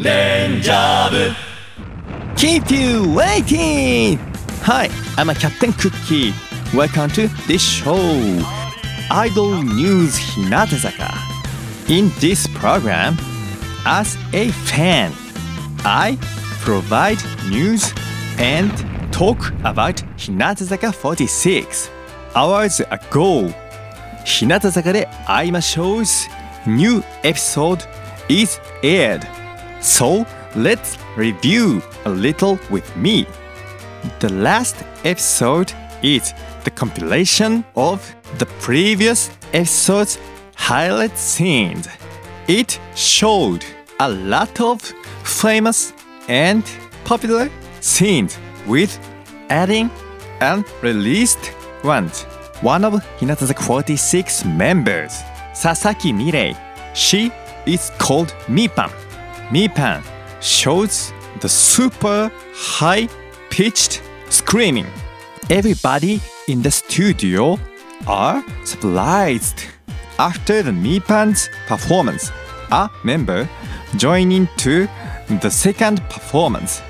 レンジャー部 Keep you waiting! Hi, I'm a Captain Cookie. Welcome to this show. Idol News Hinatazaka. In this program, as a fan, I provide news and talk about Hinatazaka 46. Hours ago, Hinatazaka de Aimasho's new episode is aired. So let's review a little with me. The last episode is the compilation of the previous episode's highlight scenes. It showed a lot of famous and popular scenes with adding unreleased ones. One of Hinata's 46 members, Sasaki Mirei, she is called Mipan. Mipan shows the super high pitched screaming. Everybody in the studio are surprised. After the Mipan's performance, a member joining to the second performance.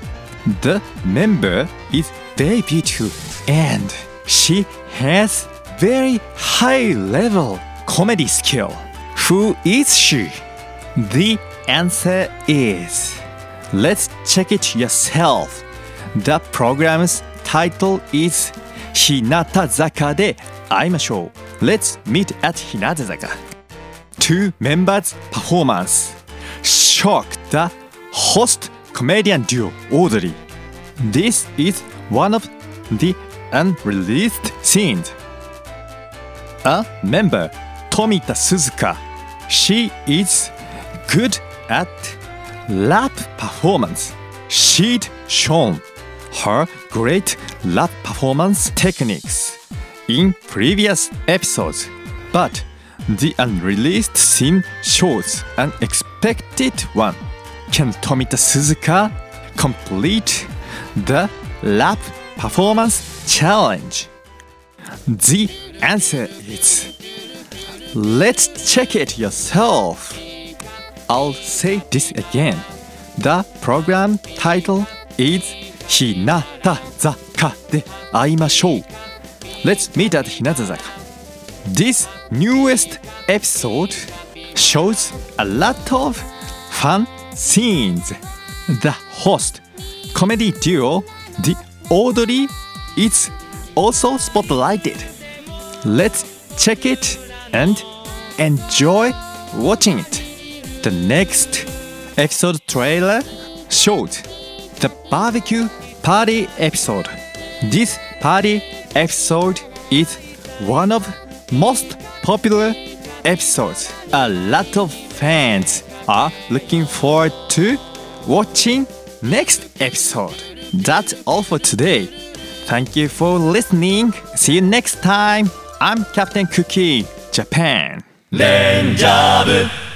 The member is very beautiful and she has very high level comedy skill. Who is she? The answer is Let's check it yourself. The program's title is Hinatazaka de Aimashou. Let's meet at Hinatazaka. Two members' performance shocked the host comedian duo Audrey. This is one of the unreleased scenes. A member, Tomita Suzuka, she is good at lap performance. She'd shown her great lap performance techniques in previous episodes, but the unreleased scene shows an expected one. Can Tomita Suzuka complete the lap performance challenge? The answer is Let's check it yourself. I'll say this again. The program title is Hinata-zaka de aimashou. Let's meet at Hinata-zaka. This newest episode shows a lot of fun scenes. The host, comedy duo The Audrey, is also spotlighted. Let's check it and enjoy watching it. The next episode trailer showed the barbecue party episode. This party episode is one of most popular episodes. A lot of fans are looking forward to watching next episode. That's all for today. Thank you for listening. See you next time. I'm Captain Cookie, Japan. レンジャー部